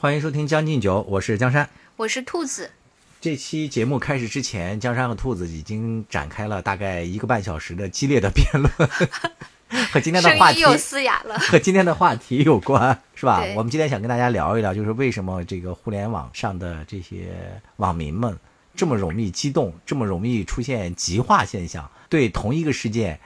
欢迎收听《将进酒》，我是江山。我是兔子。这期节目开始之前，江山和兔子已经展开了大概一个半小时的激烈的辩论，和今天的话题又嘶哑了。和今天的话题有关，是吧？我们今天想跟大家聊一聊，就是为什么这个互联网上的这些网民们这么容易激动，这么容易出现极化现象，对同一个事件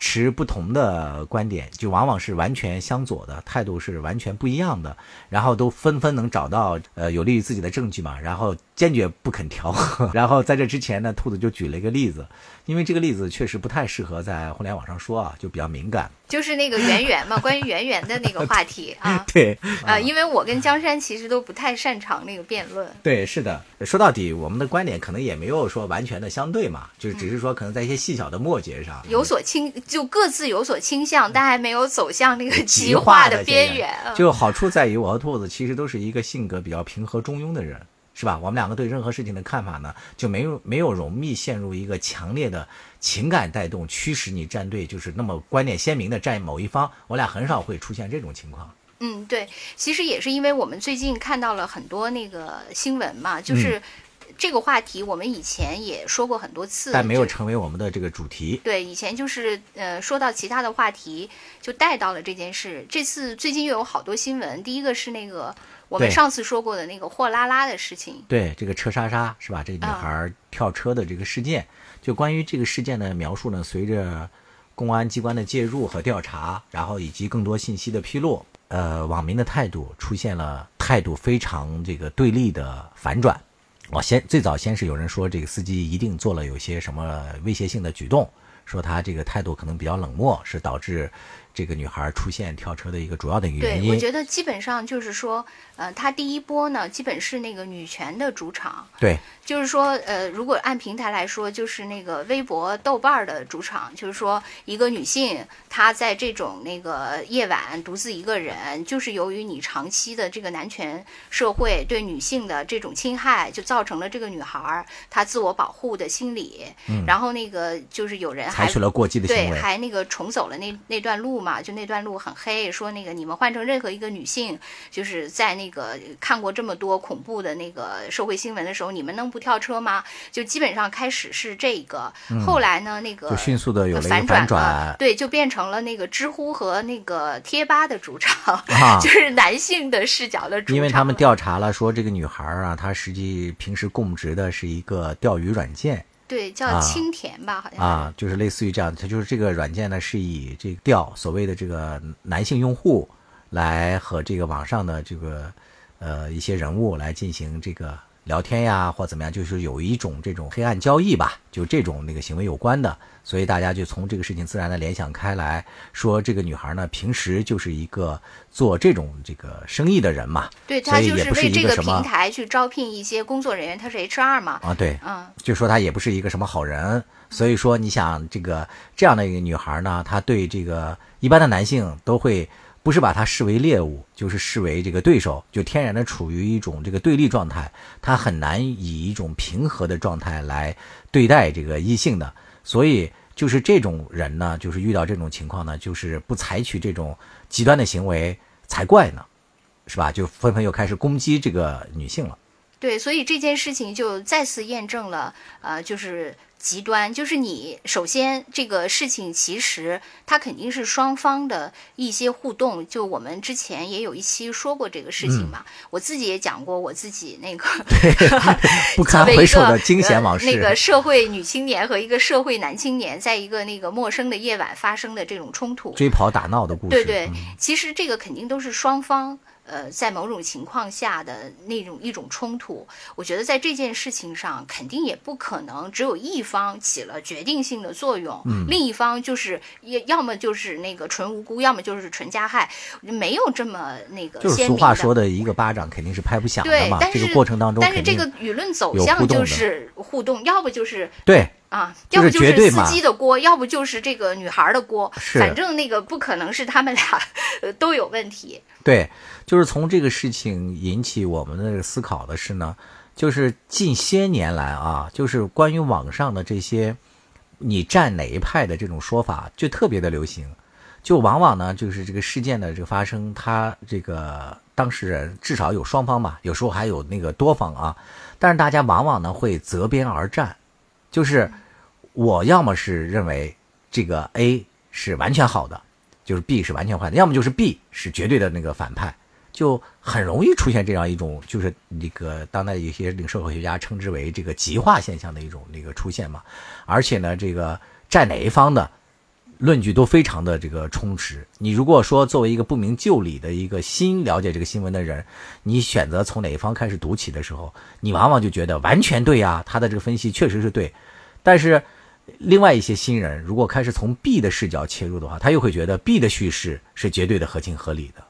持不同的观点，就往往是完全相左的，态度是完全不一样的，然后都纷纷能找到呃有利于自己的证据嘛，然后坚决不肯调和。然后在这之前呢，兔子就举了一个例子，因为这个例子确实不太适合在互联网上说啊，就比较敏感。就是那个圆圆嘛，关于圆圆的那个话题啊。对，啊，因为我跟江山其实都不太擅长那个辩论。对，是的。说到底，我们的观点可能也没有说完全的相对嘛，就是只是说可能在一些细小的末节上有所倾，就各自有所倾向，但还没有走向那个极极化的边缘。啊就好处在于我和兔子其实都是一个性格比较平和中庸的人，是吧？我们两个对任何事情的看法呢，就没有没有容易陷入一个强烈的情感带动驱使你站队，就是那么观点鲜明的站某一方。我俩很少会出现这种情况。嗯，对，其实也是因为我们最近看到了很多那个新闻嘛，就是嗯这个话题，我们以前也说过很多次，但没有成为我们的这个主题。对，以前就是呃说到其他的话题，就带到了这件事。这次最近又有好多新闻，第一个是那个我们上次说过的那个货拉拉的事情。对这个车莎莎是吧？这个女孩跳车的这个事件，就关于这个事件的描述呢，随着公安机关的介入和调查，然后以及更多信息的披露，呃，网民的态度出现了态度非常这个对立的反转。我，先最早先是有人说这个司机一定做了有些什么威胁性的举动，说他这个态度可能比较冷漠，是导致这个女孩出现跳车的一个主要的原对，我。觉得基本上就是说，呃，她第一波呢，基本是那个女权的主场，对就是说，呃，如果按平台来说，就是那个微博、豆瓣儿的主场，就是说，一个女性她在这种那个夜晚独自一个人，就是由于你长期的这个男权社会对女性的这种侵害，就造成了这个女孩儿她自我保护的心理。然后那个就是有人还采取了过激的行对，还那个重走了那那段路嘛，就那段路很黑，说那个你们换成任何一个女性，就是在那个看过这么多恐怖的那个社会新闻的时候，你们能不跳车吗？就基本上开始是这个，后来呢，那个嗯就迅速的有反反转了对，就变成了那个知乎和那个贴吧的主场，啊就是男性的视角的主场，因为他们调查了，说这个女孩儿啊，她实际平时供职的是一个钓鱼软件对叫啊。青田吧，好像。啊，就是类似于这样，它就是这个软件呢是以这个调所谓的这个男性用户来和这个网上的这个呃一些人物来进行这个聊天呀，或怎么样，就是有一种这种黑暗交易吧，就这种那个行为有关的，所以大家就从这个事情自然的联想开来，说这个女孩呢平时就是一个做这种这个生意的人嘛，对她就是为这个平台去招聘一些工作人员，她是 HR 嘛，啊，对，嗯。就说她也不是一个什么好人，所以说你想这个这样的一个女孩呢，她对这个一般的男性都会不是把它视为猎物，就是视为这个对手，就天然的处于一种这个对立状态，他很难以一种平和的状态来对待这个异性的，所以就是这种人呢，就是遇到这种情况呢，就是不采取这种极端的行为才怪呢，是吧？就纷纷又开始攻击这个女性了。对，所以这件事情就再次验证了，呃，就是极端，就是你首先这个事情其实它肯定是双方的一些互动，就我们之前也有一期说过这个事情嘛，我自己也讲过我自己那个不堪回首的个惊险往事。呃那个社会女青年和一个社会男青年在一个那个陌生的夜晚发生的这种冲突，追跑打闹的故事。对对，嗯其实这个肯定都是双方。呃，在某种情况下的那种一种冲突，我觉得在这件事情上，肯定也不可能只有一方起了决定性的作用，嗯。另一方就是要要么就是那个纯无辜，要么就是纯加害，没有这么那个就是。俗话说的一个巴掌肯定是拍不响的嘛，，对但是这个过程当中但是这个舆论走向就是互动，要不就是对啊，要不就是司机的锅，要不就是这个女孩的锅，反正那个不可能是他们俩 呃都有问题。对，就是从这个事情引起我们的这个思考的是呢，就是近些年来啊，就是关于网上的这些你站哪一派的这种说法，就特别的流行。就往往呢，就是这个事件的这个发生，它这个当事人至少有双方吧，有时候还有那个多方啊，但是大家往往呢会择边而战，就是我要么是认为这个 A 是完全好的，就是 B 是完全坏的，要么就是 B 是绝对的那个反派，就很容易出现这样一种，就是那个当代有些那个社会学家称之为这个极化现象的一种那个出现嘛，而且呢，这个站哪一方的。论据都非常的这个充实。你如果说作为一个不明就里的一个新了解这个新闻的人，你选择从哪一方开始读起的时候，你往往就觉得完全对呀，他的这个分析确实是对。但是，另外一些新人如果开始从 B 的视角切入的话，他又会觉得 B 的叙事是绝对的合情合理的。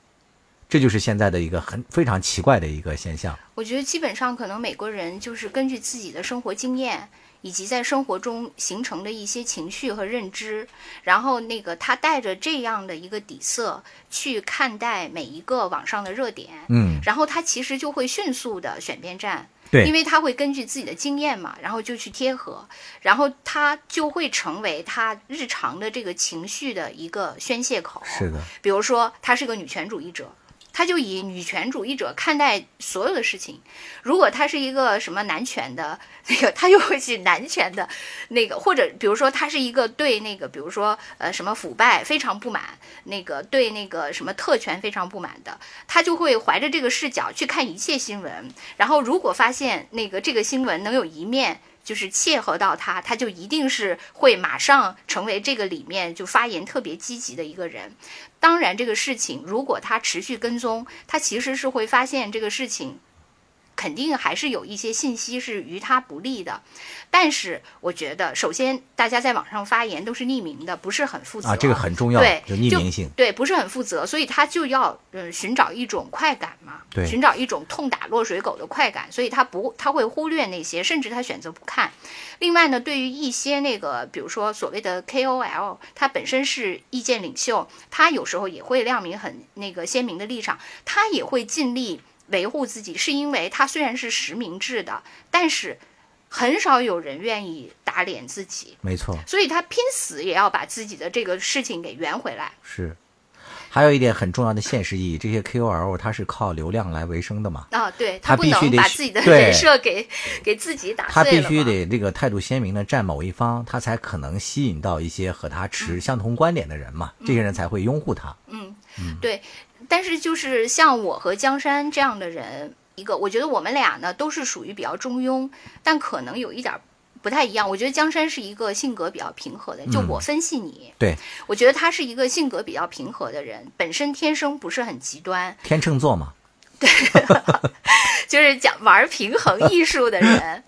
这就是现在的一个很非常奇怪的一个现象。我觉得基本上可能美国人就是根据自己的生活经验。以及在生活中形成的一些情绪和认知，然后那个他带着这样的一个底色去看待每一个网上的热点，嗯，然后他其实就会迅速的选边站，对，因为他会根据自己的经验嘛，然后就去贴合，然后他就会成为他日常的这个情绪的一个宣泄口，是的，比如说他是个女权主义者。他就以女权主义者看待所有的事情，如果他是一个什么男权的那个，他就会去男权的那个，或者比如说他是一个对那个，比如说呃什么腐败非常不满，那个对那个什么特权非常不满的，他就会怀着这个视角去看一切新闻，然后如果发现那个这个新闻能有一面。就是切合到他，他就一定是会马上成为这个里面就发言特别积极的一个人。当然，这个事情如果他持续跟踪，他其实是会发现这个事情。肯定还是有一些信息是于他不利的，但是我觉得，首先大家在网上发言都是匿名的，不是很负责啊，这个很重要，对，就匿名性，对，不是很负责，所以他就要嗯寻找一种快感嘛，对，寻找一种痛打落水狗的快感，所以他不他会忽略那些，甚至他选择不看。另外呢，对于一些那个，比如说所谓的 KOL，他本身是意见领袖，他有时候也会亮明很那个鲜明的立场，他也会尽力。维护自己是因为他虽然是实名制的，但是很少有人愿意打脸自己，没错，所以他拼死也要把自己的这个事情给圆回来。是，还有一点很重要的现实意义，这些 KOL 他是靠流量来维生的嘛？啊，对他不能把自己的人设给给自己打碎了。他必须得这个态度鲜明的站某一方，他才可能吸引到一些和他持相同观点的人嘛，这些人才会拥护他。嗯，对。但是就是像我和江山这样的人，一个我觉得我们俩呢都是属于比较中庸，但可能有一点不太一样。我觉得江山是一个性格比较平和的，就我分析你，对我觉得他是一个性格比较平和的人，本身天生不是很极端，天秤座嘛。对，就是讲玩平衡艺术的人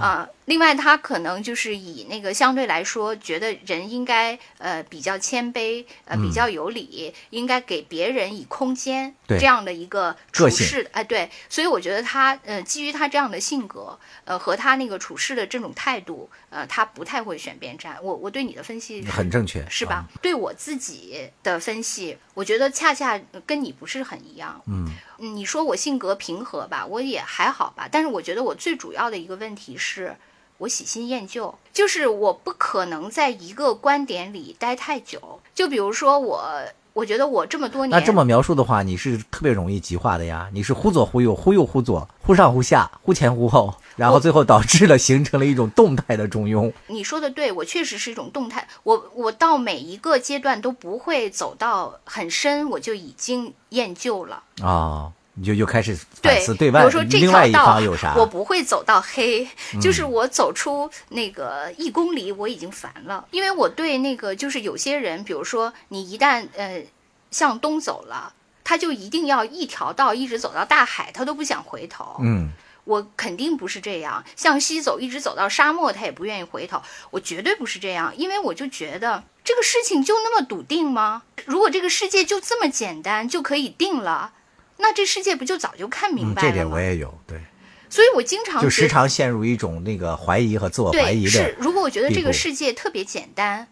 啊。另外，他可能就是以那个相对来说，觉得人应该呃比较谦卑，呃比较有礼，应该给别人以空间这样的一个处事。哎，对，所以我觉得他呃基于他这样的性格，呃和他那个处事的这种态度，呃他不太会选边站。我我对你的分析很正确，是吧？对我自己的分析，我觉得恰恰跟你不是很一样。嗯，你说我性格平和吧，我也还好吧，但是我觉得我最主要的一个问题是。我喜新厌旧，就是我不可能在一个观点里待太久。就比如说我，我觉得我这么多年，那这么描述的话，你是特别容易极化的呀。你是忽左忽右，忽右忽左，忽上忽下，忽前忽后，然后最后导致了形成了一种动态的中庸。你说的对，我确实是一种动态。我我到每一个阶段都不会走到很深，我就已经厌旧了啊。你就又开始反思对，比如说这条道有啥，我不会走到黑，就是我走出那个一公里，我已经烦了，因为我对那个就是有些人，比如说你一旦呃向东走了，他就一定要一条道一直走到大海，他都不想回头。嗯，我肯定不是这样，向西走一直走到沙漠，他也不愿意回头。我绝对不是这样，因为我就觉得这个事情就那么笃定吗？如果这个世界就这么简单就可以定了？那这世界不就早就看明白了吗？这点我也有，对。所以我经常就时常陷入一种那个怀疑和自我怀疑的。是，如果我觉得这个世界特别简单，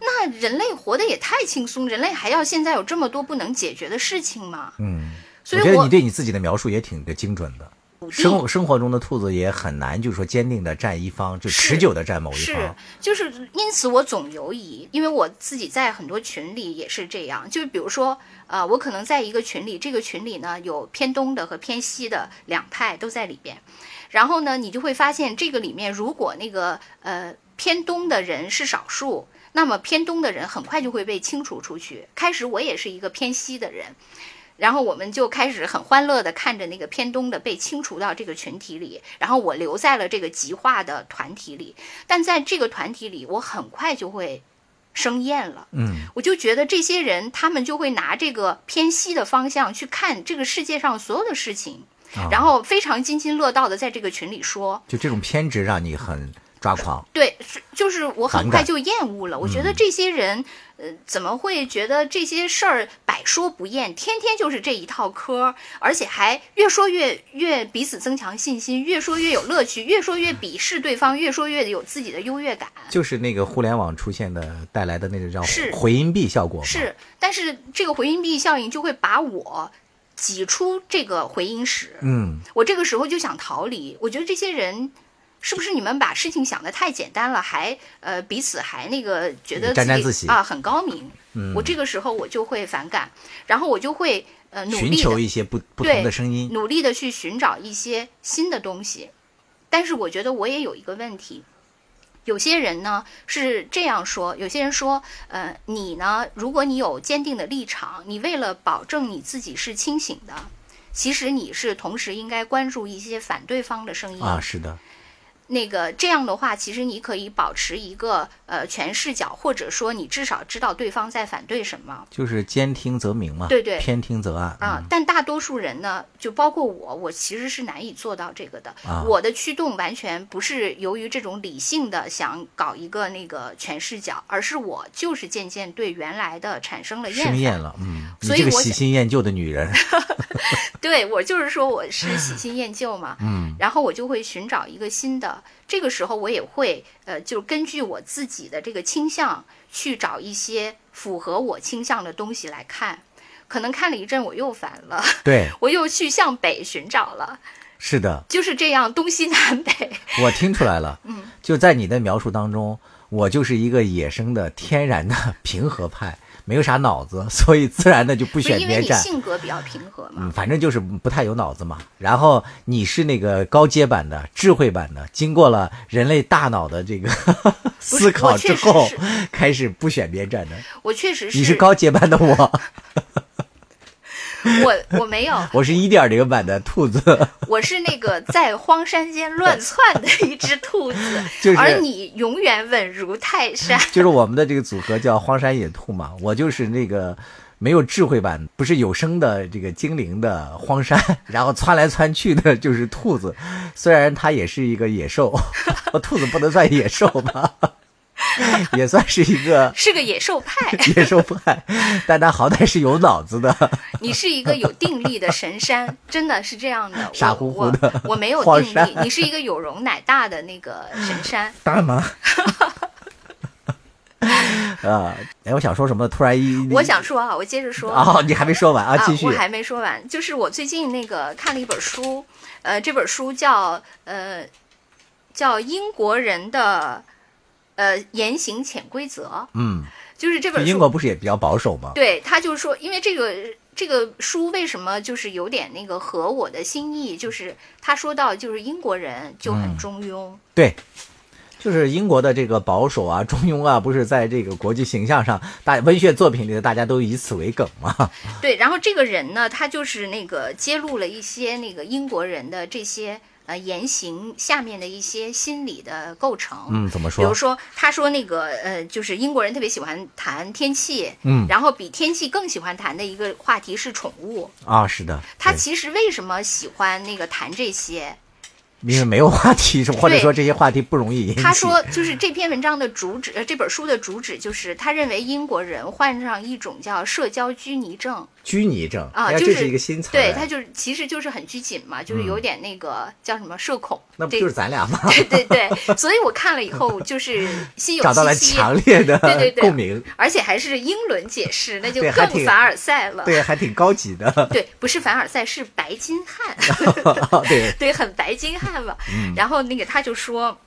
那人类活得也太轻松，人类还要现在有这么多不能解决的事情吗？嗯，所以我觉得你对你自己的描述也挺的精准的。生生活中的兔子也很难，就是说坚定的站一方，就持久的站某一方是方。，就是因此我总犹疑，因为我自己在很多群里也是这样，就是比如说，呃，我可能在一个群里，这个群里呢有偏东的和偏西的两派都在里边，然后呢，你就会发现这个里面如果那个呃偏东的人是少数。那么偏东的人很快就会被清除出去。开始我也是一个偏西的人，然后我们就开始很欢乐的看着那个偏东的被清除到这个群体里，然后我留在了这个极化的团体里。但在这个团体里，我很快就会生厌了。嗯，我就觉得这些人，他们就会拿这个偏西的方向去看这个世界上所有的事情，啊然后非常津津乐道的在这个群里说。就这种偏执让你很抓狂。对，是就是我很快就厌恶了。我觉得这些人，呃，怎么会觉得这些事儿百说不厌，天天就是这一套嗑儿，而且还越说越越彼此增强信心，越说越有乐趣，越说越鄙视对方，越说越有自己的优越感。就是那个互联网出现的带来的那个叫是回音壁效果嘛。是，但是这个回音壁效应就会把我挤出这个回音室。嗯，我这个时候就想逃离。我觉得这些人。是不是你们把事情想得太简单了，还呃彼此还那个觉得沾沾自喜啊很高明？嗯我这个时候我就会反感，然后我就会呃努寻力的求一些不不对同的声音。努力的去寻找一些新的东西。但是我觉得我也有一个问题，有些人呢是这样说，有些人说，呃，你呢，如果你有坚定的立场，你为了保证你自己是清醒的，其实你是同时应该关注一些反对方的声音啊，是的，那个这样的话，其实你可以保持一个呃全视角，或者说你至少知道对方在反对什么就是兼听则明嘛，对对偏听则暗啊。但大多数人呢，就包括我，我其实是难以做到这个的。啊我的驱动完全不是由于这种理性的想搞一个那个全视角，而是我就是渐渐对原来的产生了厌厌了，嗯，你这个喜所以我喜新厌旧的女人，对我就是说我是喜新厌旧嘛，嗯，然后我就会寻找一个新的。这个时候我也会呃，就根据我自己的这个倾向去找一些符合我倾向的东西来看。可能看了一阵我又烦了，对，我又去向北寻找了，是的，就是这样东西南北。我听出来了，嗯，就在你的描述当中，我就是一个野生的、天然的 平和派，没有啥脑子，所以自然的就不选边站。性格比较平和嘛，嗯，反正就是不太有脑子嘛。然后你是那个高阶版的、智慧版的，经过了人类大脑的这个 思考之后开始不选边站的。我确实是你是高阶版的我，我我没有，我是一点零版的兔子。我是那个在荒山间乱窜的一只兔子，就是而你永远稳如泰山。就是我们的这个组合叫荒山野兔嘛，我就是那个没有智慧版，不是有声的这个精灵的荒山，然后窜来窜去的就是兔子，虽然它也是一个野兽，兔子不能算野兽吧，也算是一个 是个野兽派，野兽派，但他好歹是有脑子的，你是一个有定力的神山，真的是这样的。傻乎乎的我我，没有定力，你是一个有容乃大的那个神山。大吗？啊，哎，我想说什么？突然一，我想说啊，我接着说。哦，你还没说完啊，继续我。还没说完，就是我最近那个看了一本书，呃，这本书叫呃叫英国人的呃言行潜规则，嗯，就是这本书英国不是也比较保守吗？对他就是说，因为这个这个书为什么就是有点那个合我的心意，就是他说到就是英国人就很嗯中庸，对，就是英国的这个保守啊、中庸啊，不是在这个国际形象上，大文学作品里的大家都以此为梗嘛。对，然后这个人呢，他就是那个揭露了一些那个英国人的这些呃言行下面的一些心理的构成。嗯，怎么说？比如说，他说那个呃，就是英国人特别喜欢谈天气，嗯然后比天气更喜欢谈的一个话题是宠物。啊，是的，他其实为什么喜欢那个谈这些？因为没有话题，或者说这些话题不容易。他说，就是这篇文章的主旨，呃，这本书的主旨就是他认为英国人患上一种叫社交拘泥症，拘泥症啊，就这是一个新词，对，他就是其实就是很拘谨嘛，就是有点那个叫什么社恐，那不就是咱俩吗？对对对，所以我看了以后就是 心有找到了强烈的对对对共鸣，而且还是英伦解释，那就更凡尔赛了，对，还挺高级的，对，不是凡尔赛，是白金汉，对对，很白金汉嘛，然后那个他就说。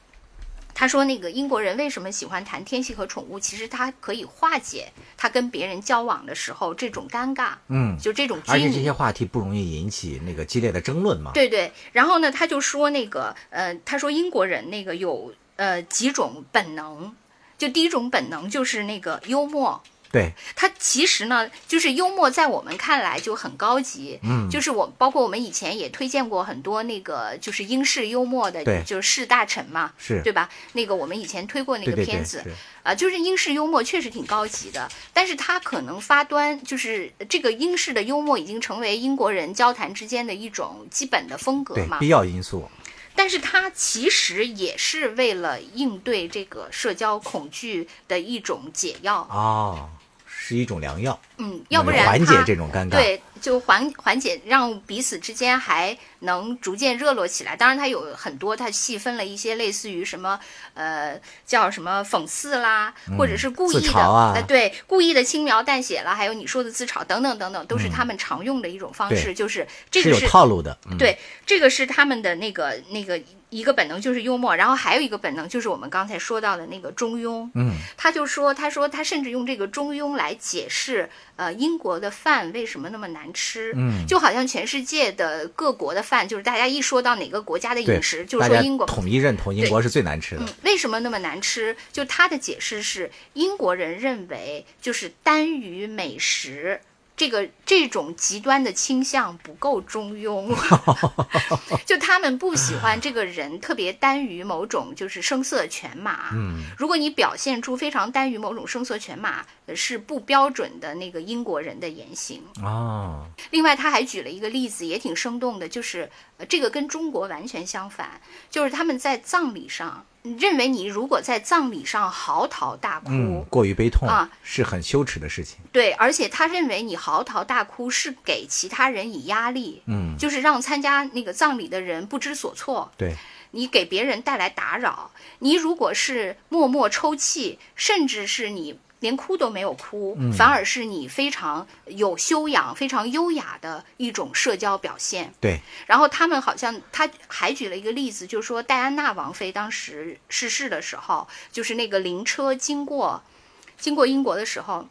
他说：“那个英国人为什么喜欢谈天气和宠物？其实他可以化解他跟别人交往的时候这种尴尬，嗯，就这种。而且这些话题不容易引起那个激烈的争论嘛。对对。然后呢，他就说那个，呃，他说英国人那个有呃几种本能，就第一种本能就是那个幽默。”对它其实呢，就是幽默，在我们看来就很高级。嗯，就是我包括我们以前也推荐过很多那个就是英式幽默的，就是士大臣嘛，是对吧？那个我们以前推过那个片子啊，就是英式幽默确实挺高级的，但是它可能发端就是这个英式的幽默已经成为英国人交谈之间的一种基本的风格嘛，必要因素。但是它其实也是为了应对这个社交恐惧的一种解药哦。是一种良药，嗯，要不然缓解这种尴尬，对，就缓缓解，让彼此之间还能逐渐热络起来。当然，它有很多，它细分了一些类似于什么，呃，叫什么讽刺啦，或者是故意的，呃，对，故意的轻描淡写了，还有你说的自嘲等等等等，都是他们常用的一种方式，就是这个是有套路的，对，这个是他们的那个那个。一个本能就是幽默，然后还有一个本能就是我们刚才说到的那个中庸。嗯，他就说，他说他甚至用这个中庸来解释，呃，英国的饭为什么那么难吃。嗯，就好像全世界的各国的饭，就是大家一说到哪个国家的饮食，就是说英国统一认同英国是最难吃的。为什么那么难吃？就他的解释是，英国人认为就是单于美食。这个这种极端的倾向不够中庸，就他们不喜欢这个人特别单于某种就是声色犬马。嗯，如果你表现出非常单于某种声色犬马，是不标准的那个英国人的言行啊。另外，他还举了一个例子，也挺生动的，就是呃，这个跟中国完全相反，就是他们在葬礼上。认为你如果在葬礼上嚎啕大哭，过于悲痛啊，是很羞耻的事情。对，而且他认为你嚎啕大哭是给其他人以压力，嗯，就是让参加那个葬礼的人不知所措。对，你给别人带来打扰。你如果是默默抽泣，甚至是你。连哭都没有哭，反而是你非常有修养、非常优雅的一种社交表现。对。然后他们好像他还举了一个例子，就是说戴安娜王妃当时逝世的时候，就是那个灵车经过经过英国的时候，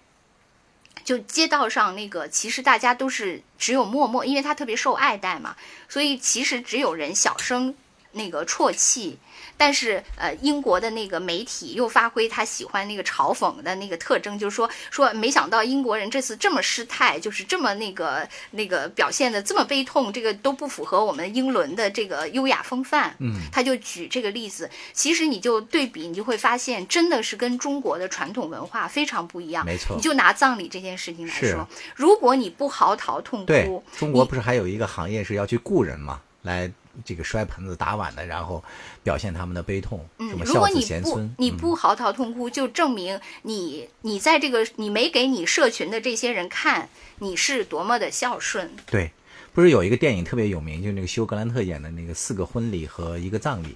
就街道上那个其实大家都是只有默默，因为她特别受爱戴嘛，所以其实只有人小声那个啜泣。但是，呃，英国的那个媒体又发挥他喜欢那个嘲讽的那个特征，就是说，说没想到英国人这次这么失态，就是这么那个那个表现的这么悲痛，这个都不符合我们英伦的这个优雅风范。嗯，他就举这个例子，其实你就对比，你就会发现，真的是跟中国的传统文化非常不一样。没错，你就拿葬礼这件事情来说，如果你不嚎啕痛哭，中国不是还有一个行业是要去雇人吗，来。这个摔盆子打碗的，然后表现他们的悲痛，什么孝子贤孙。你不嚎啕痛哭，就证明你你在这个你没给你社群的这些人看你是多么的孝顺。对，不是有一个电影特别有名，就那个休格兰特演的那个《四个婚礼和一个葬礼》，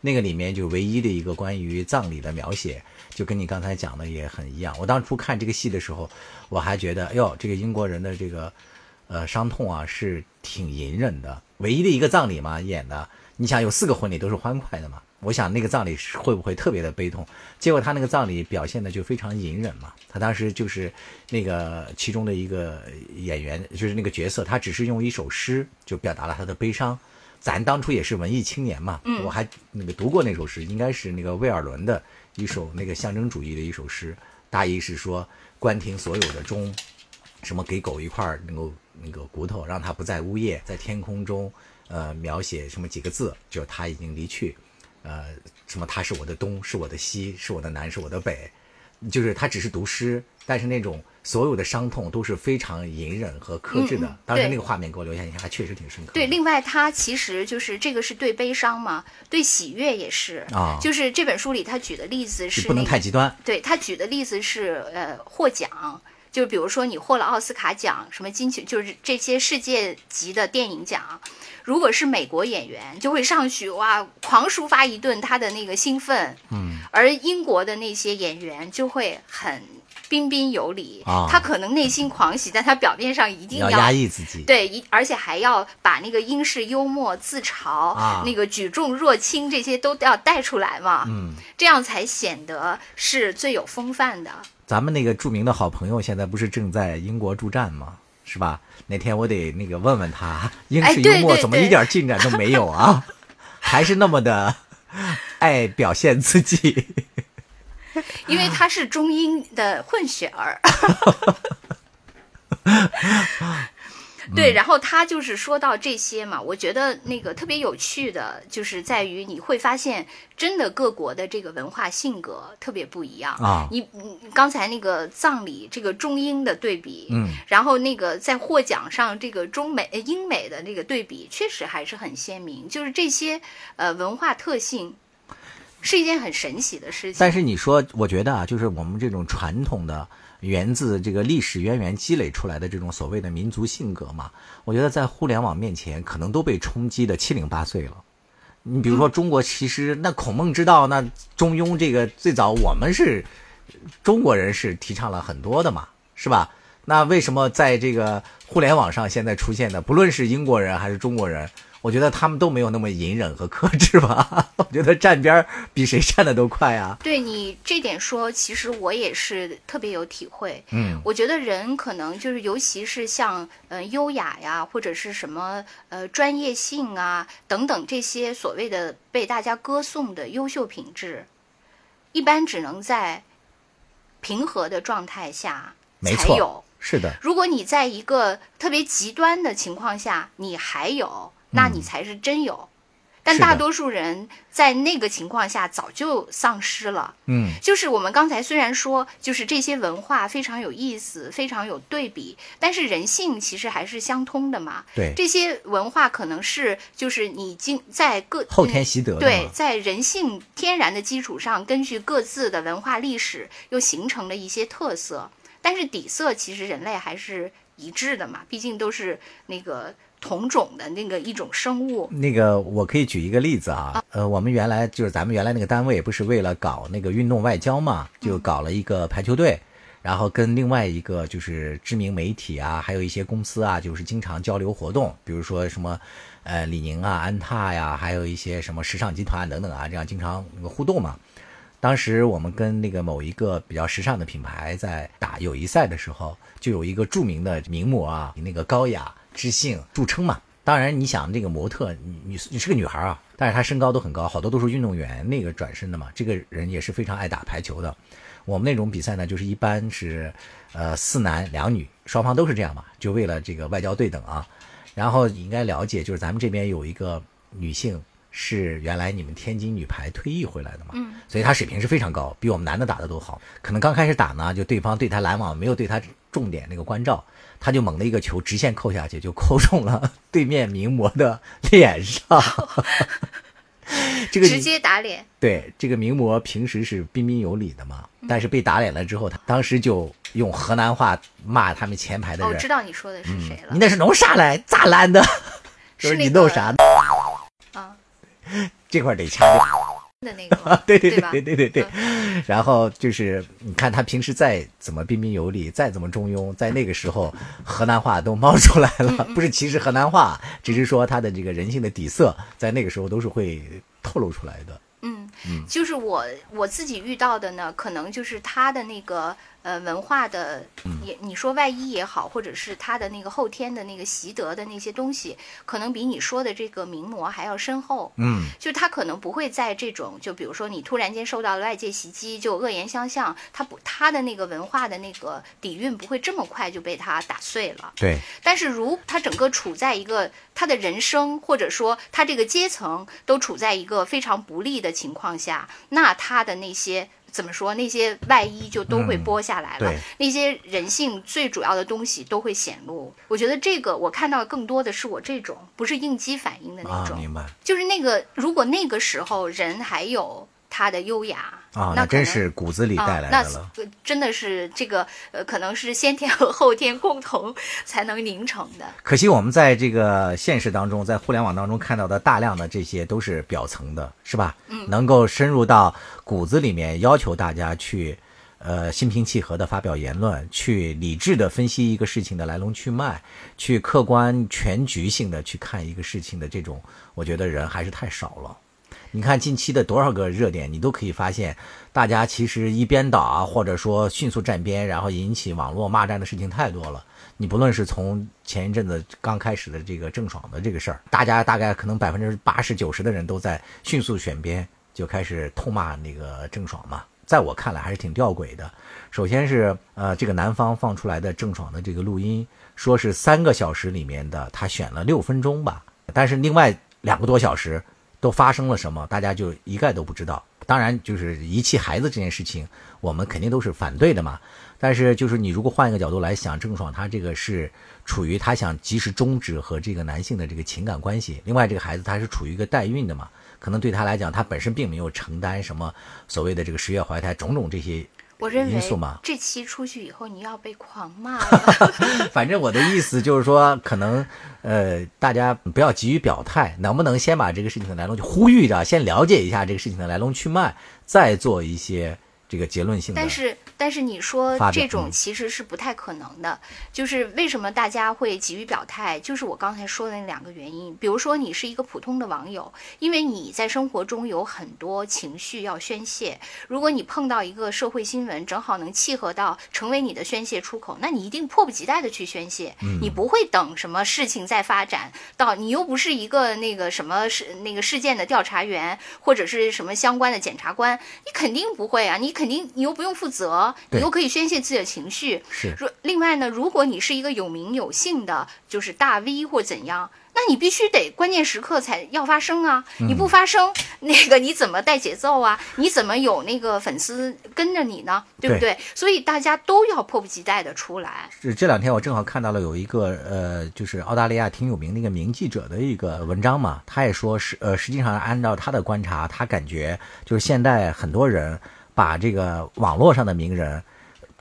那个里面就唯一的一个关于葬礼的描写，就跟你刚才讲的也很一样。我当初看这个戏的时候，我还觉得，哎呦，这个英国人的这个。呃，伤痛啊是挺隐忍的，唯一的一个葬礼嘛演的，你想有四个婚礼都是欢快的嘛，我想那个葬礼会不会特别的悲痛？结果他那个葬礼表现的就非常隐忍嘛，他当时就是那个其中的一个演员，就是那个角色，他只是用一首诗就表达了他的悲伤。咱当初也是文艺青年嘛，我还那个读过那首诗，应该是那个魏尔伦的一首那个象征主义的一首诗，大意是说关停所有的钟，什么给狗一块能够。那个骨头让他不再呜咽，在天空中，呃，描写什么几个字，就他已经离去，呃，什么他是我的东，是我的西，是我的南，是我的北，就是他只是读诗，但是那种所有的伤痛都是非常隐忍和克制的。当时那个画面给我留下印象还确实挺深刻。对，另外他其实就是这个是对悲伤嘛，对喜悦也是啊。就是这本书里他举的例子是不能太极端。对他举的例子是呃获奖。就比如说你获了奥斯卡奖，什么金球，就是这些世界级的电影奖，如果是美国演员，就会上去哇狂抒发一顿他的那个兴奋，嗯，而英国的那些演员就会很彬彬有礼，啊他可能内心狂喜，但他表面上一定要压抑自己。对，一而且还要把那个英式幽默、自嘲、啊那个举重若轻这些都要带出来嘛，嗯，这样才显得是最有风范的。咱们那个著名的好朋友现在不是正在英国助战吗？是吧？哪天我得那个问问他，英式幽默怎么一点进展都没有啊？还是那么的爱表现自己。因为他是中英的混血儿。对，然后他就是说到这些嘛，我觉得那个特别有趣的，就是在于你会发现，真的各国的这个文化性格特别不一样啊你你刚才那个葬礼这个中英的对比，嗯，然后那个在获奖上这个中美呃英美的那个对比，确实还是很鲜明。就是这些呃文化特性，是一件很神奇的事情。但是你说，我觉得啊，就是我们这种传统的源自这个历史渊源积累出来的这种所谓的民族性格嘛，我觉得在互联网面前，可能都被冲击的七零八碎了。你比如说，中国其实那孔孟之道，那中庸这个最早我们是中国人是提倡了很多的嘛，是吧？那为什么在这个互联网上现在出现的，不论是英国人还是中国人，我觉得他们都没有那么隐忍和克制吧？我觉得站边儿比谁站的都快啊！对你这点说，其实我也是特别有体会。嗯我觉得人可能就是，尤其是像呃优雅呀，或者是什么呃专业性啊等等这些所谓的被大家歌颂的优秀品质，一般只能在平和的状态下才有。是的，如果你在一个特别极端的情况下，你还有，那你才是真有。但大多数人在那个情况下早就丧失了。嗯，就是我们刚才虽然说，就是这些文化非常有意思，非常有对比，但是人性其实还是相通的嘛。对，这些文化可能是就是你经在各后天习得对，在人性天然的基础上，根据各自的文化历史，又形成了一些特色。但是底色其实人类还是一致的嘛，毕竟都是那个同种的那个一种生物。那个我可以举一个例子啊，呃，我们原来就是咱们原来那个单位不是为了搞那个运动外交嘛，就搞了一个排球队，然后跟另外一个就是知名媒体啊，还有一些公司啊，就是经常交流活动，比如说什么，呃，李宁啊、安踏呀，还有一些什么时尚集团等等啊，这样经常那个互动嘛。当时我们跟那个某一个比较时尚的品牌在打友谊赛的时候，就有一个著名的名模啊，那个高雅知性著称嘛。当然，你想这个模特，你你你是个女孩啊，但是她身高都很高，好多都是运动员那个转身的嘛。这个人也是非常爱打排球的。我们那种比赛呢，就是一般是呃四男两女，双方都是这样嘛，就为了这个外交对等啊。然后你应该了解，就是咱们这边有一个女性是原来你们天津女排退役回来的嘛，嗯，所以她水平是非常高，比我们男的打的都好。可能刚开始打呢，就对方对她拦网没有对她重点那个关照，他就猛的一个球直线扣下去，就扣中了 对面名模的脸上。这个直接打脸，对这个名模平时是彬彬有礼的嘛，嗯但是被打脸了之后，他当时就用河南话骂他们前排的人，我人。知道你说的是谁了你。那是弄啥嘞？咋拦的？说你是那个弄啥？啊这块得掐掉。的那个吗 对对对对对对对。然后就是你看他平时再怎么彬彬有礼，再怎么中庸，在那个时候河南话都冒出来嗯了，不是歧视河南话，只是说他的这个人性的底色，在那个时候都是会透露出来的。嗯，就是我我自己遇到的呢，可能就是他的那个呃文化的，也你说外衣也好，或者是他的那个后天的那个习得的那些东西，可能比你说的这个名模还要深厚。嗯，就他可能不会在这种，就比如说你突然间受到了外界袭击，就恶言相向，他不他的那个文化的那个底蕴不会这么快就被他打碎了。对，但是如他整个处在一个他的人生，或者说他这个阶层都处在一个非常不利的情况下，那他的那些怎么说，那些外衣就都会嗯剥下来了，对那些人性最主要的东西都会显露。我觉得这个我看到更多的是我这种不是应激反应的那啊，种，明白。就是那个如果那个时候人还有他的优雅，啊，那真是骨子里带来啊、的了。真的是这个呃，可能是先天和后天共同才能凝成的。可惜我们在这个现实当中，在互联网当中看到的大量的这些都是表层的，是吧？嗯，能够深入到骨子里面，要求大家去，呃，心平气和的发表言论，去理智的分析一个事情的来龙去脉，去客观全局性的去看一个事情的这种，我觉得人还是太少了。你看近期的多少个热点，你都可以发现，大家其实一边倒啊，或者说迅速站边，然后引起网络骂战的事情太多了。你不论是从前一阵子刚开始的这个郑爽的这个事儿，大家大概可能百分之八十九十的人都在迅速选边，就开始痛骂那个郑爽嘛。在我看来还是挺吊诡的。首先是呃，这个南方放出来的郑爽的这个录音，说是三个小时里面的他选了六分钟吧，但是另外两个多小时。都发生了什么，大家就一概都不知道。当然，就是遗弃孩子这件事情，我们肯定都是反对的嘛。但是，就是你如果换一个角度来想，郑爽她这个是处于她想及时终止和这个男性的这个情感关系。另外，这个孩子她是处于一个代孕的嘛，可能对她来讲，她本身并没有承担什么所谓的这个十月怀胎种种这些我认为因素嘛。这期出去以后，你要被狂骂了。反正我的意思就是说，可能呃，大家不要急于表态，能不能先把这个事情的来龙去呼吁着，先了解一下这个事情的来龙去脉，再做一些这个结论性的。但是，但是你说这种嗯其实是不太可能的。就是为什么大家会急于表态？就是我刚才说的那两个原因。比如说，你是一个普通的网友，因为你在生活中有很多情绪要宣泄。如果你碰到一个社会新闻，正好能契合到成为你的宣泄出口，那你一定迫不及待的去宣泄。嗯你不会等什么事情再发展到，你又不是一个那个什么事那个事件的调查员，或者是什么相关的检察官，你肯定不会啊！你肯定你又不用负责，你又可以宣泄自己的情绪。是如另外呢，如果你是一个有名有姓的，就是大 V 或怎样，那你必须得关键时刻才要发声啊！你不发声，那个你怎么带节奏啊？你怎么有那个粉丝跟着你呢？对不对？所以大家都要迫不及待的出来。这这两天我正好看到了有一个呃，就是澳大利亚挺有名的一个名记者的一个文章嘛，他也说是呃，实际上按照他的观察，他感觉就是现在很多人把这个网络上的名人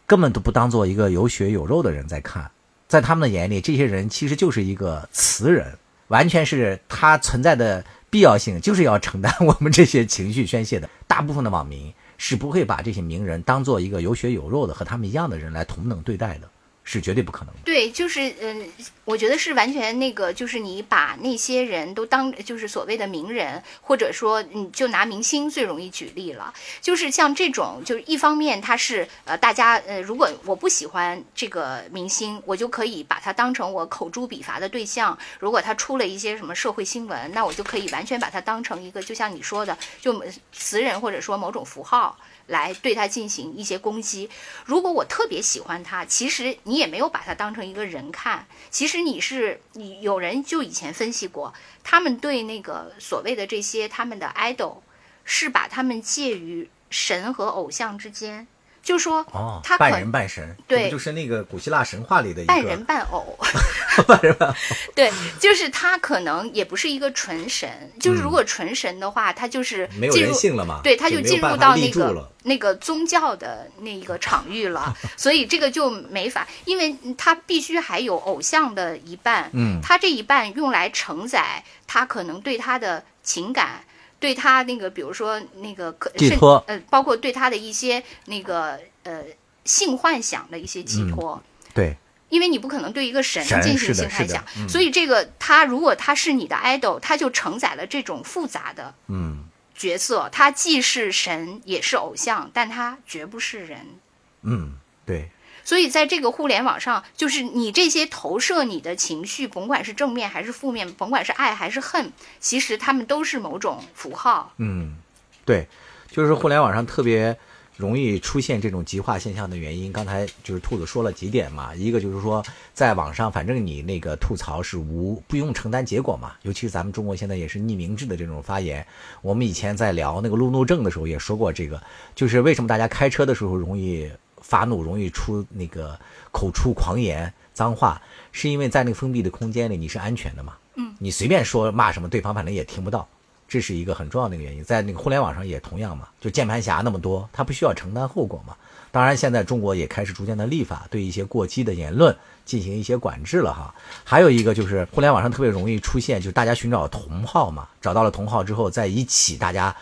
根本都不当做一个有血有肉的人在看，在他们的眼里，这些人其实就是一个词人，完全是他存在的必要性就是要承担我们这些情绪宣泄的。大部分的网民是不会把这些名人当做一个有血有肉的和他们一样的人来同等对待的，是绝对不可能的。对，就是嗯，我觉得是完全那个，就是你把那些人都当就是所谓的名人，或者说你就拿明星最容易举例了，就是像这种，就是一方面他是呃大家呃，如果我不喜欢这个明星，我就可以把他当成我口诛笔伐的对象。如果他出了一些什么社会新闻，那我就可以完全把他当成一个，就像你说的，就词人或者说某种符号。来对他进行一些攻击。如果我特别喜欢他，其实你也没有把他当成一个人看，其实你是你有人就以前分析过，他们对那个所谓的这些他们的 idol，是把他们介于神和偶像之间，就说哦，他可半人半神，对就是那个古希腊神话里的一个半人半偶。半人半偶 对，就是他可能也不是一个纯神，就是如果纯神的话，他就是没有人性了嘛？对，他就进入到那个那个宗教的那个场域了，所以这个就没法，因为他必须还有偶像的一半，嗯他这一半用来承载他可能对他的情感。对他那个，比如说那个寄托呃，包括对他的一些那个呃性幻想的一些寄托，对，因为你不可能对一个神神进行性幻想，嗯。所以这个他如果他是你的 idol，他就承载了这种复杂的嗯。角色，他既是神也是偶像，但他绝不是人。嗯，对，所以在这个互联网上，就是你这些投射你的情绪，甭管是正面还是负面，甭管是爱还是恨，其实他们都是某种符号。嗯，对，就是互联网上特别容易出现这种极化现象的原因。刚才就是兔子说了几点嘛，一个就是说，在网上反正你那个吐槽是无不用承担结果嘛，尤其是咱们中国现在也是匿名制的这种发言。我们以前在聊那个路怒症的时候也说过这个，就是为什么大家开车的时候容易发怒，容易出那个口出狂言、脏话，是因为在那个封闭的空间里你是安全的嘛？嗯，你随便说骂什么，对方反正也听不到。这是一个很重要的一个原因。在那个互联网上也同样嘛，就键盘侠那么多，他不需要承担后果嘛。当然，现在中国也开始逐渐的立法，对一些过激的言论进行一些管制了哈。还有一个就是互联网上特别容易出现，就是大家寻找同号嘛，找到了同号之后，在一起大家，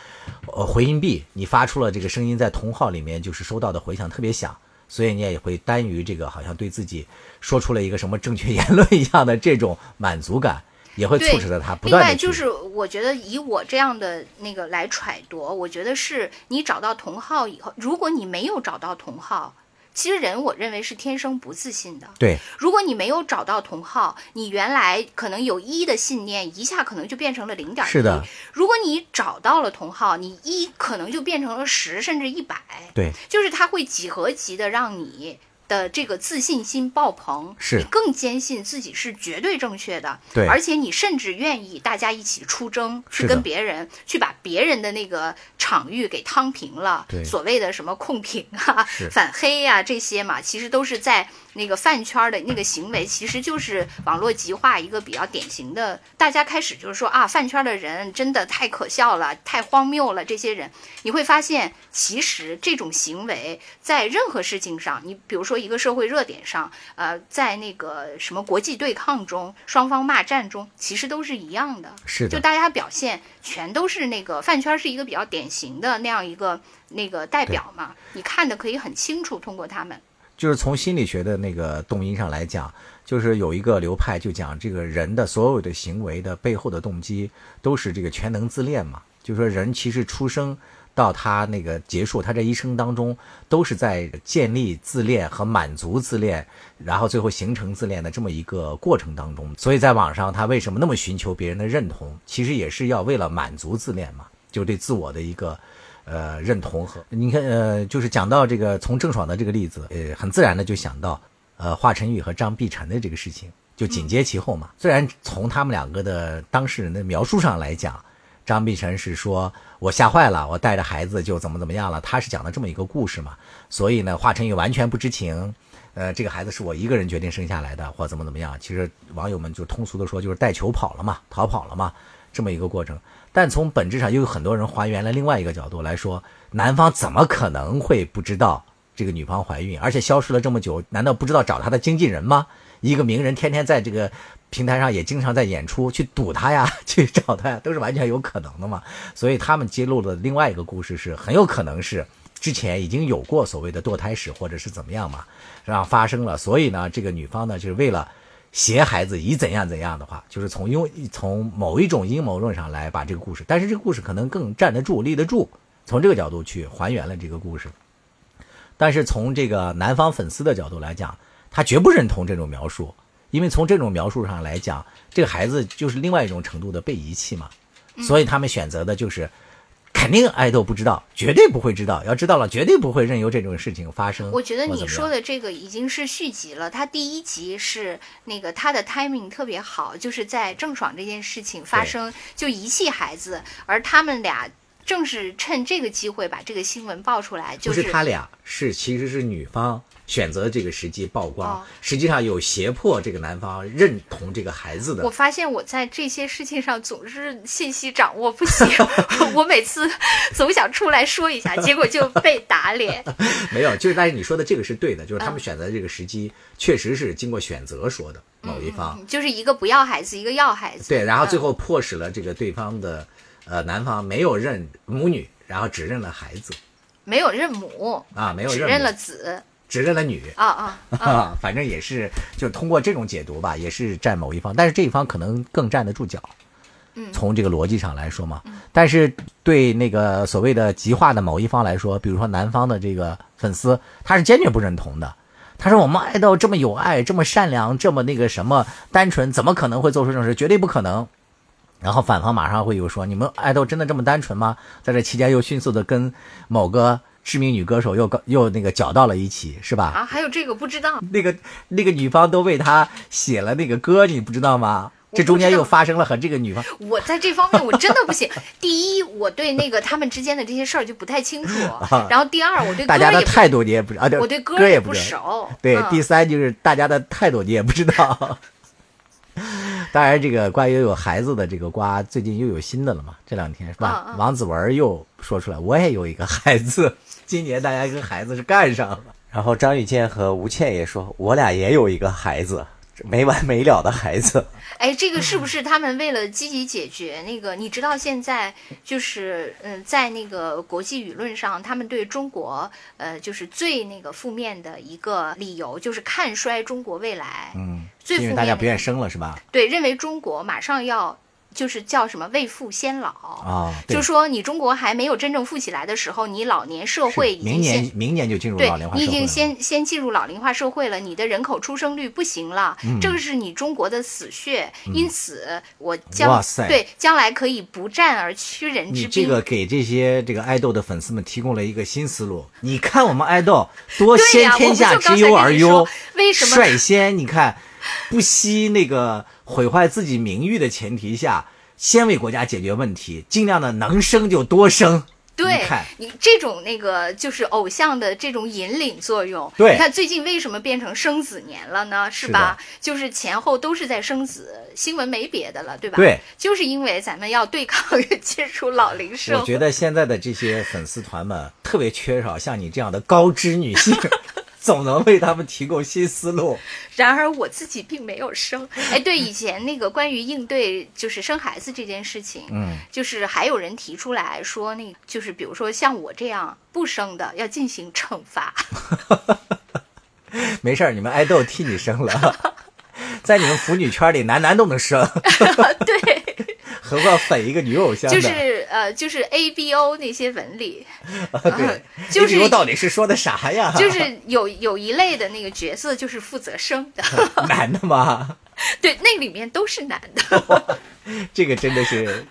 呃，回音壁，你发出了这个声音，在同号里面就是收到的回响特别响，所以你也会耽于这个好像对自己说出了一个什么正确言论一样的这种满足感。也会促使着他不断另外，就是我觉得以我这样的那个来揣度，我觉得是你找到同号以后，如果你没有找到同号，其实人我认为是天生不自信的。对，如果你没有找到同号，你原来可能有一的信念，一下可能就变成了零点一。是的。如果你找到了同号，你一可能就变成了十，甚至一百。对，就是它会几何级的让你。的这个自信心爆棚，是。你更坚信自己是绝对正确的，对，而且你甚至愿意大家一起出征，去跟别人去把别人的那个场域给趟平了，对，所谓的什么控评啊、反黑呀这些嘛，其实都是在。那个饭圈的那个行为，其实就是网络极化一个比较典型的。大家开始就是说啊，饭圈的人真的太可笑了，太荒谬了。这些人，你会发现，其实这种行为在任何事情上，你比如说一个社会热点上，呃，在那个什么国际对抗中，双方骂战中，其实都是一样的。是的，就大家表现全都是那个饭圈是一个比较典型的那样一个那个代表嘛，你看的可以很清楚，通过他们。就是从心理学的那个动因上来讲，就是有一个流派就讲这个人的所有的行为的背后的动机都是这个全能自恋嘛。就是说人其实出生到他那个结束他这一生当中，都是在建立自恋和满足自恋，然后最后形成自恋的这么一个过程当中。所以在网上他为什么那么寻求别人的认同，其实也是要为了满足自恋嘛，就对自我的一个。呃，认同和你看，呃，就是讲到这个从郑爽的这个例子，呃，很自然的就想到，呃，华晨宇和张碧晨的这个事情，就紧接其后嘛。虽然从他们两个的当事人的描述上来讲，张碧晨是说我吓坏了，我带着孩子就怎么怎么样了，他是讲的这么一个故事嘛。所以呢，华晨宇完全不知情，呃，这个孩子是我一个人决定生下来的，或怎么怎么样。其实网友们就通俗的说，就是带球跑了嘛，逃跑了嘛，这么一个过程。但从本质上，又有很多人还原了另外一个角度来说，男方怎么可能会不知道这个女方怀孕，而且消失了这么久，难道不知道找他的经纪人吗？一个名人天天在这个平台上也经常在演出，去堵他呀，去找他呀，都是完全有可能的嘛。所以他们揭露的另外一个故事是，很有可能是之前已经有过所谓的堕胎史，或者是怎么样嘛，让发生了。所以呢，这个女方呢，就是为了。挟孩子以怎样怎样的话，就是从因从某一种阴谋论上来把这个故事，但是这个故事可能更站得住、立得住，从这个角度去还原了这个故事。但是从这个南方粉丝的角度来讲，他绝不认同这种描述，因为从这种描述上来讲，这个孩子就是另外一种程度的被遗弃嘛，所以他们选择的就是。肯定爱豆不知道，绝对不会知道。要知道了，绝对不会任由这种事情发生。我觉得你说的这个已经是续集了。他第一集是那个他的 timing 特别好，就是在郑爽这件事情发生就遗弃孩子，而他们俩正是趁这个机会把这个新闻爆出来。就是他俩是其实是女方。选择这个时机曝光，实际上有胁迫这个男方认同这个孩子的。我发现我在这些事情上总是信息掌握不行，我每次总想出来说一下，结果就被打脸。没有，就是但是你说的这个是对的，就是他们选择这个时机确实是经过选择说的某一方，就是一个不要孩子，一个要孩子。对，然后最后迫使了这个对方的呃男方没有认母女，然后只认了孩子，没有认母啊，没有只认了子。只认的女啊啊，反正也是，就通过这种解读吧，也是站某一方，但是这一方可能更站得住脚。嗯，从这个逻辑上来说嘛，但是对那个所谓的极化的某一方来说，比如说男方的这个粉丝，他是坚决不认同的。他说：“我们爱豆这么有爱，这么善良，这么那个什么单纯，怎么可能会做出这种事？绝对不可能。”然后反方马上会有说：“你们爱豆真的这么单纯吗？”在这期间又迅速的跟某个。知名女歌手又搞又那个搅到了一起，是吧？啊，还有这个不知道。那个那个女方都为他写了那个歌，你不知道吗？这中间又发生了和这个女方。我在这方面我真的不行。第一，我对那个他们之间的这些事儿就不太清楚。然后第二，我对大家的态度你也不知道。我对歌也不熟。对，第三就是大家的态度你也不知道。当然，这个关于有孩子的这个瓜，最近又有新的了嘛？这两天是吧？嗯嗯王子文又说出来，我也有一个孩子，今年大家跟孩子是干上了。然后张雨健和吴倩也说，我俩也有一个孩子，没完没了的孩子。哎，这个是不是他们为了积极解决那个？你知道现在就是嗯，在那个国际舆论上，他们对中国呃，就是最那个负面的一个理由，就是看衰中国未来。嗯，最负因为大家不愿生了是吧？对，认为中国马上要就是叫什么未富先老。啊，对就说你中国还没有真正富起来的时候，你老年社会已明经先年明年就进入对老龄化你已经先先进入老龄化社会了，你的人口出生率不行了，嗯这个是你中国的死穴，因此我哇将塞对将来可以不战而屈人之兵。这个给这些这个爱豆的粉丝们提供了一个新思路。你看我们爱豆多先天下之忧而忧为什么率先你看不惜那个毁坏自己名誉的前提下，先为国家解决问题，尽量的能生就多生。对你这种那个就是偶像的这种引领作用。对你看最近为什么变成生子年了呢？是吧？就是前后都是在生子，新闻没别的了，对吧？对，就是因为咱们要对抗 接触老龄社会。我觉得现在的这些粉丝团们特别缺少像你这样的高知女性，总能为他们提供新思路。然而我自己并没有生。哎，对，以前那个关于应对就是生孩子这件事情，嗯，就是还有人提出来说，那就是比如说像我这样不生的要进行惩罚。没事儿，你们爱豆替你生了，在你们腐女圈里，男男都能生，对，何况粉一个女偶像。就是呃，就是 A B O 那些纹理，对，就是 HBO 到底是说的啥呀？就是有有一类的那个角色就是负责生的，男的吗？对，那里面都是男的。这个真的是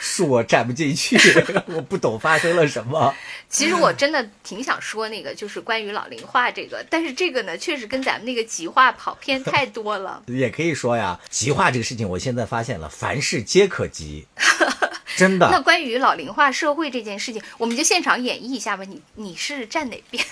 恕我站不进去，我不懂发生了什么。其实我真的挺想说那个，就是关于老龄化这个，但是这个呢，确实跟咱们那个极化跑偏太多了。也可以说呀，极化这个事情，我现在发现了，凡事皆可极，真的那。关于老龄化社会这件事情，我们就现场演绎一下吧。你你是站哪边？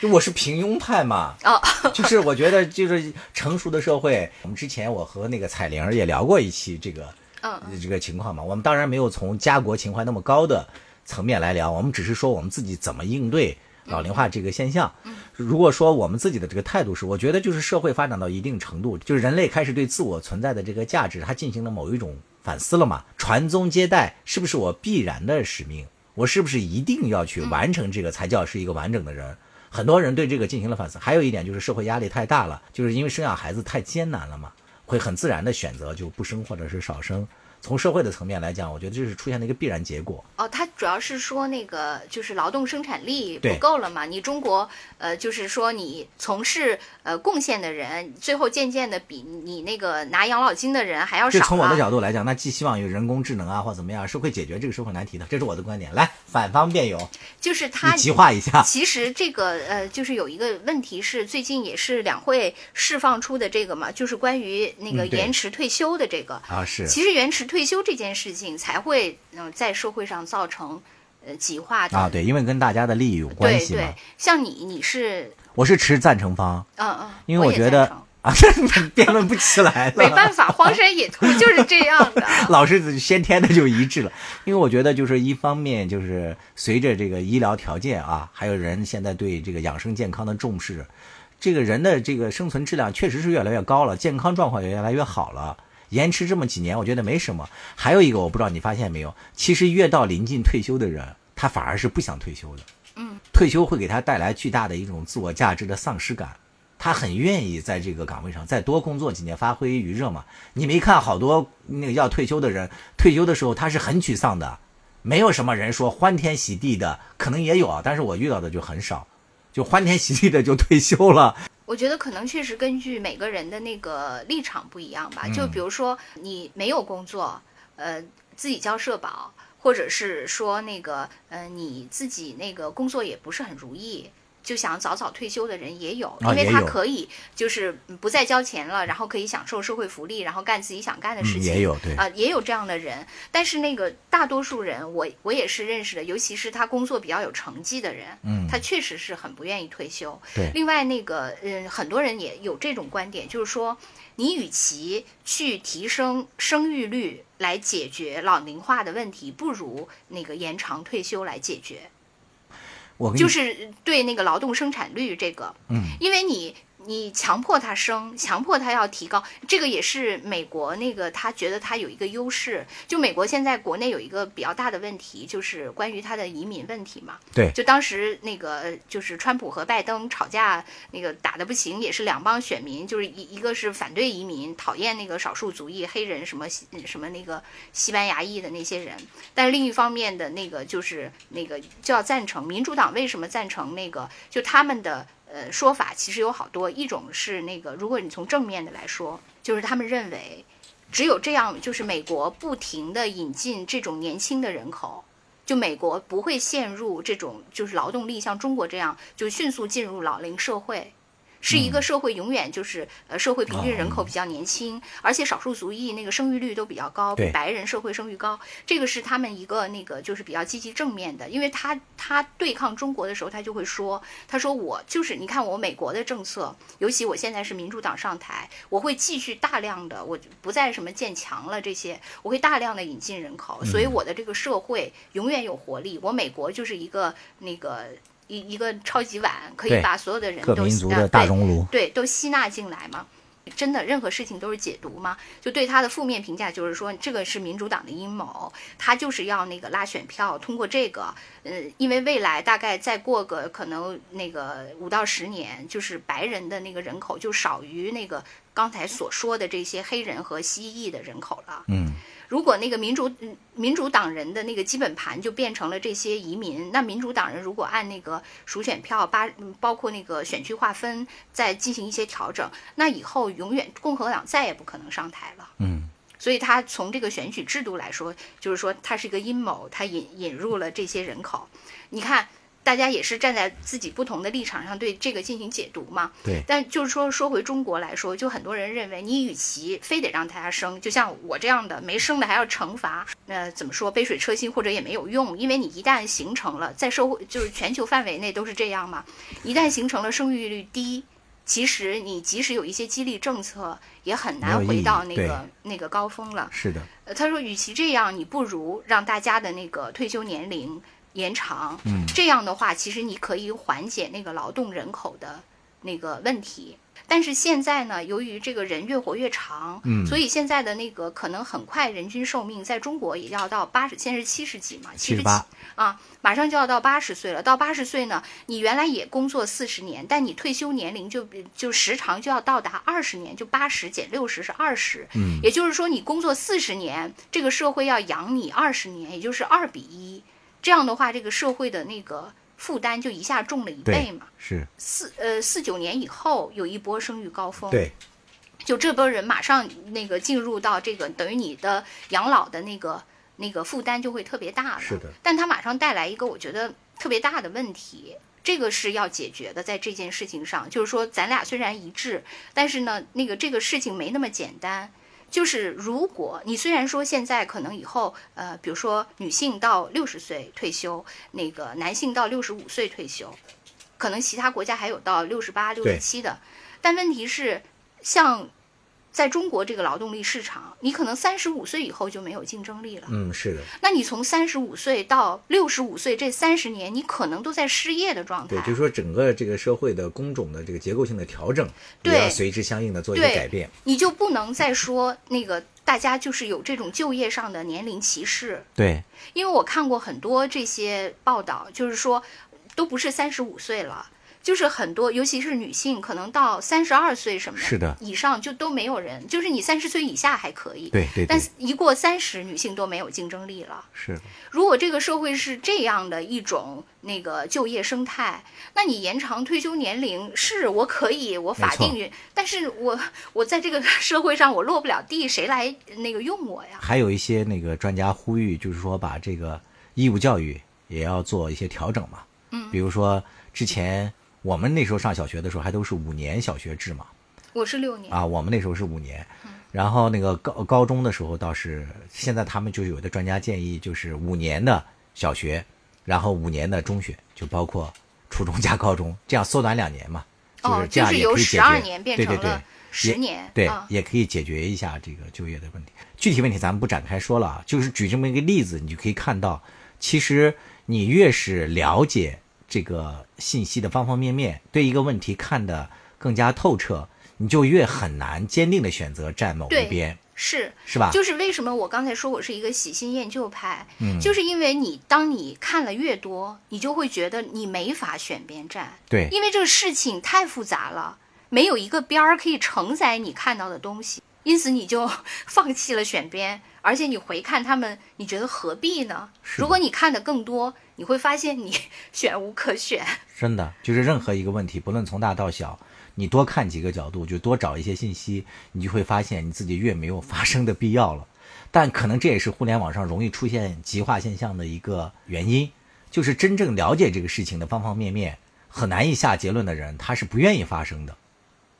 就我是平庸派嘛，哦，就是我觉得就是成熟的社会，我们之前我和那个彩玲儿也聊过一期这个嗯这个情况嘛。我们当然没有从家国情怀那么高的层面来聊，我们只是说我们自己怎么应对老龄化这个现象。如果说我们自己的这个态度是，我觉得就是社会发展到一定程度，就是人类开始对自我存在的这个价值，它进行了某一种反思了嘛。传宗接代是不是我必然的使命？我是不是一定要去完成这个才叫是一个完整的人？很多人对这个进行了反思。还有一点就是社会压力太大了，就是因为生养孩子太艰难了嘛，会很自然的选择就不生或者是少生。从社会的层面来讲，我觉得这是出现了一个必然结果。哦，他主要是说那个就是劳动生产力不够了嘛。你中国呃，就是说你从事呃贡献的人，最后渐渐的比你那个拿养老金的人还要少从我的角度来讲，那寄希望于人工智能啊或怎么样是会解决这个社会难题的，这是我的观点。来，反方辩友，就是他你极化一下。其实这个呃，就是有一个问题是，最近也是两会释放出的这个嘛，就是关于那个延迟退休的这个。啊，是其实延迟退休这件事情才会嗯、呃在社会上造成呃极化的。啊，对，因为跟大家的利益有关对对系嘛。，像你你是我是持赞成方，嗯嗯，因为我觉得成啊，辩论不起来了。没办法，荒山野兔 就是这样的。老是先天的就一致了，因为我觉得就是一方面就是随着这个医疗条件啊，还有人现在对这个养生健康的重视，这个人的这个生存质量确实是越来越高了，健康状况也越来越好了。延迟这么几年，我觉得没什么。还有一个，我不知道你发现没有，其实越到临近退休的人，他反而是不想退休的。嗯，退休会给他带来巨大的一种自我价值的丧失感。他很愿意在这个岗位上再多工作几年，发挥余热嘛。你没看好多那个要退休的人，退休的时候他是很沮丧的，没有什么人说欢天喜地的，可能也有啊，但是我遇到的就很少，就欢天喜地的就退休了。我觉得可能确实根据每个人的那个立场不一样吧。嗯就比如说你没有工作，呃，自己交社保，或者是说那个呃你自己那个工作也不是很如意。就想早早退休的人也有，啊因为他可以就是不再交钱了，然后可以享受社会福利，然后干自己想干的事嗯情。也有对啊、也有这样的人。但是那个大多数人，我我也是认识的，尤其是他工作比较有成绩的人，嗯他确实是很不愿意退休。对另外那个嗯，很多人也有这种观点，就是说，你与其去提升生育率来解决老龄化的问题，不如那个延长退休来解决。就是对那个劳动生产率这个，嗯，因为你你强迫他生，强迫他要提高，这个也是美国那个他觉得他有一个优势。就美国现在国内有一个比较大的问题，就是关于他的移民问题嘛。对就当时那个就是川普和拜登吵架，那个打的不行，也是两帮选民，就是一一个是反对移民，讨厌那个少数族裔黑人什么西什么那个西班牙裔的那些人，但是另一方面的那个就是那个就要赞成民主党为什么赞成那个就他们的呃说法其实有好多，一种是那个如果你从正面的来说，就是他们认为只有这样，就是美国不停的引进这种年轻的人口。就美国不会陷入这种就是劳动力像中国这样就迅速进入老龄社会，是一个社会永远就是呃社会平均人口比较年轻，而且少数族裔那个生育率都比较高，白人社会生育高，这个是他们一个那个就是比较积极正面的，因为他他对抗中国的时候，他就会说，他说我就是你看我美国的政策，尤其我现在是民主党上台，我会继续大量的，我不再什么建墙了这些，我会大量的引进人口，所以我的这个社会永远有活力。我美国就是一个那个一一个超级碗，可以把所有的人都各民族的大熔炉，对，都吸纳进来嘛。真的，任何事情都是解读吗？就对他的负面评价就是说，这个是民主党的阴谋，他就是要那个拉选票，通过这个，呃，因为未来大概再过个可能那个五到十年，就是白人的那个人口就少于那个刚才所说的这些黑人和西裔的人口了。嗯，如果那个民主嗯民主党人的那个基本盘就变成了这些移民，那民主党人如果按那个数选票八，嗯包括那个选区划分再进行一些调整，那以后永远共和党再也不可能上台了。嗯，所以他从这个选举制度来说，就是说它是一个阴谋，他引引入了这些人口。你看，大家也是站在自己不同的立场上对这个进行解读嘛。对但就是说，说回中国来说，就很多人认为，你与其非得让大家生，就像我这样的没生的还要惩罚，那怎么说杯水车薪或者也没有用，因为你一旦形成了在社会就是全球范围内都是这样嘛，一旦形成了生育率低。其实你即使有一些激励政策，也很难回到那个那个高峰了。是的，呃，他说，与其这样，你不如让大家的那个退休年龄延长。嗯，这样的话，其实你可以缓解那个劳动人口的那个问题。但是现在呢，由于这个人越活越长，嗯所以现在的那个可能很快人均寿命在中国也要到八十，现在是七十几嘛，七十几啊，马上就要到八十岁了。到八十岁呢，你原来也工作四十年，但你退休年龄就就时长就要到达二十年，就八十减六十是二十，嗯，也就是说你工作四十年，这个社会要养你二十年，也就是二比一。这样的话，这个社会的那个负担就一下重了一倍嘛。是，四呃四九年以后有一波生育高峰，对，就这波人马上那个进入到这个等于你的养老的那个那个负担就会特别大了。是的，但它马上带来一个我觉得特别大的问题，这个是要解决的，在这件事情上，就是说咱俩虽然一致，但是呢，那个这个事情没那么简单。就是如果你虽然说现在可能以后，呃，比如说女性到六十岁退休，那个男性到六十五岁退休，可能其他国家还有到六十八、六十七的，但问题是，像在中国这个劳动力市场，你可能三十五岁以后就没有竞争力了。嗯，是的，那你从三十五岁到六十五岁这三十年，你可能都在失业的状态对，。就是说整个这个社会的工种的这个结构性的调整，也对要随之相应的做一些对改变。你就不能再说那个大家就是有这种就业上的年龄歧视，对，因为我看过很多这些报道，就是说都不是三十五岁了。就是很多，尤其是女性，可能到三十二岁什么是的以上就都没有人，就是你三十岁以下还可以，对对对但，是一过三十，女性都没有竞争力了。是，如果这个社会是这样的一种那个就业生态，那你延长退休年龄是我可以，我法定允，但是我我在这个 社会上我落不了地，谁来那个用我呀？还有一些那个专家呼吁，就是说把这个义务教育也要做一些调整嘛。嗯比如说之前我们那时候上小学的时候还都是五年小学制嘛，我是六年，啊，我们那时候是五年，然后那个高高中的时候倒是，现在他们就有的专家建议就是五年的小学，然后五年的中学，就包括初中加高中，这样缩短两年嘛，就是这样也可以解决，12年变对对对成了10也年对啊，也可以解决一下这个就业的问题。具体问题咱们不展开说了啊，就是举这么一个例子，你就可以看到，其实你越是了解这个信息的方方面面，对一个问题看得更加透彻，你就越很难坚定的选择站某一边，是是吧？就是为什么我刚才说我是一个喜新厌旧派，嗯就是因为你当你看了越多，你就会觉得你没法选边站，对因为这个事情太复杂了，没有一个边儿可以承载你看到的东西，因此你就放弃了选边，而且你回看他们，你觉得何必呢？是如果你看的更多，你会发现你 选无可选。真的就是任何一个问题，不论从大到小，你多看几个角度，就多找一些信息，你就会发现你自己越没有发生的必要了。但可能这也是互联网上容易出现极化现象的一个原因，就是真正了解这个事情的方方面面，很难以下结论的人，他是不愿意发生的。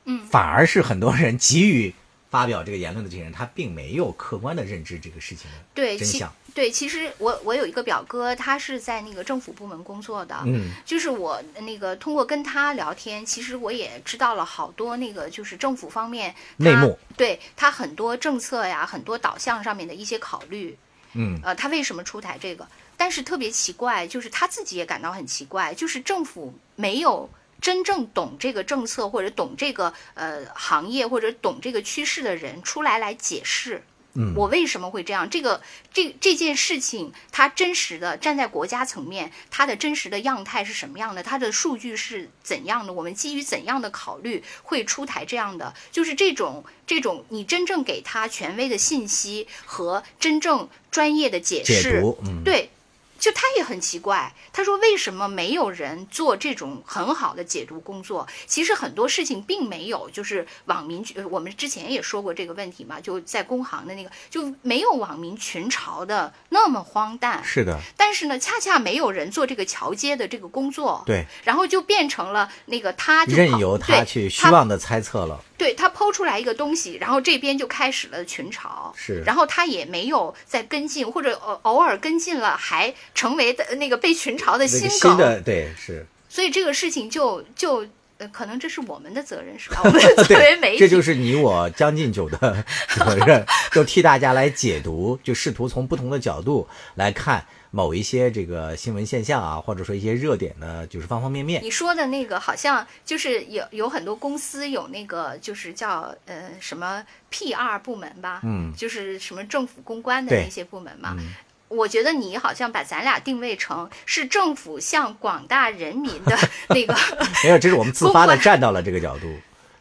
嗯反而是很多人急于发表这个言论的这些人，他并没有客观的认知这个事情的对，其真相。对，其实我我有一个表哥，他是在那个政府部门工作的，嗯，就是我那个通过跟他聊天，其实我也知道了好多那个就是政府方面他内幕，对他很多政策呀、很多导向上面的一些考虑，嗯，呃，他为什么出台这个？但是特别奇怪，就是他自己也感到很奇怪，就是政府没有真正懂这个政策或者懂这个呃行业或者懂这个趋势的人出来来解释。嗯我为什么会这样？这个这这件事情，它真实的站在国家层面，它的真实的样态是什么样的？它的数据是怎样的？我们基于怎样的考虑会出台这样的？就是这种这种，你真正给他权威的信息和真正专业的解释，解读，嗯，对，就他也很奇怪，他说为什么没有人做这种很好的解读工作？其实很多事情并没有，就是网民，呃我们之前也说过这个问题嘛，就在工行的那个就没有网民群嘲的那么荒诞。是的，但是呢，恰恰没有人做这个桥接的这个工作，对，然后就变成了那个他就任跑由他对去虚他妄的猜测了。对他抛出来一个东西，然后这边就开始了群嘲，是。然后他也没有再跟进，或者偶偶尔跟进了，还成为的那个被群嘲的那个心梗，新的。对是，所以这个事情就就呃，可能这是我们的责任是吧？我们作为媒体，这就是你我将进酒的责任，就替大家来解读，就试图从不同的角度来看某一些这个新闻现象啊，或者说一些热点呢，就是方方面面。你说的那个好像就是有有很多公司有那个就是叫呃什么 PR 部门吧，嗯就是什么政府公关的那些部门嘛。嗯我觉得你好像把咱俩定位成是政府向广大人民的 那个 没有，这是我们自发的站到了这个角度，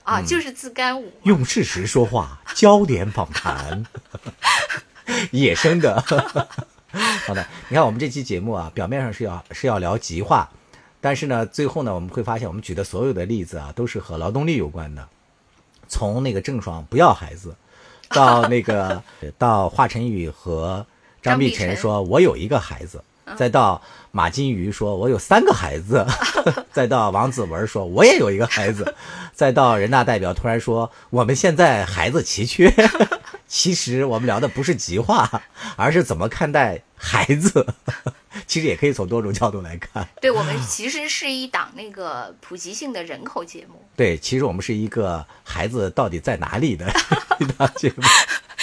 啊，就是自干五。用事实说话，焦点访谈，野生的。好的，你看我们这期节目啊，表面上是要是要聊极化，但是呢，最后呢，我们会发现我们举的所有的例子啊，都是和劳动力有关的。从那个郑爽不要孩子，到那个 到华晨宇和张碧晨。说我有一个孩子，再到马金鱼说我有三个孩子，再到王子文说我也有一个孩子，再到人大代表突然说我们现在孩子奇缺。其实我们聊的不是极化，而是怎么看待孩子。其实也可以从多种角度来看。对我们其实是一档那个普及性的人口节目，对，其实我们是一个孩子到底在哪里的 一档节目。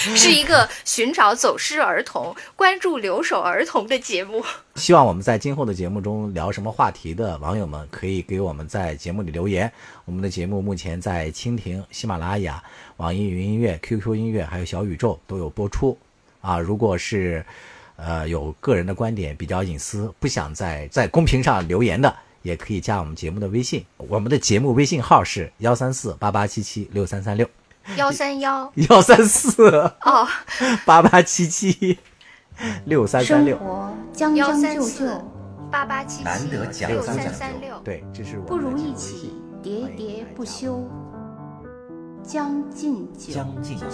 是一个寻找走失儿童、关注留守儿童的节目。希望我们在今后的节目中聊什么话题的网友们，可以给我们在节目里留言。我们的节目目前在蜻蜓、喜马拉雅、网易云音乐、QQ 音乐还有小宇宙都有播出。啊，如果是呃有个人的观点比较隐私，不想在在公屏上留言的，也可以加我们节目的微信。我们的节目微信号是幺三四八八七七六三三六 幺三幺。幺三四。哦，八八七七。六三三生六。活将将就就，八八七七。难得讲六究三三六。对，这是我不如一起喋喋不休，将进酒。将进酒。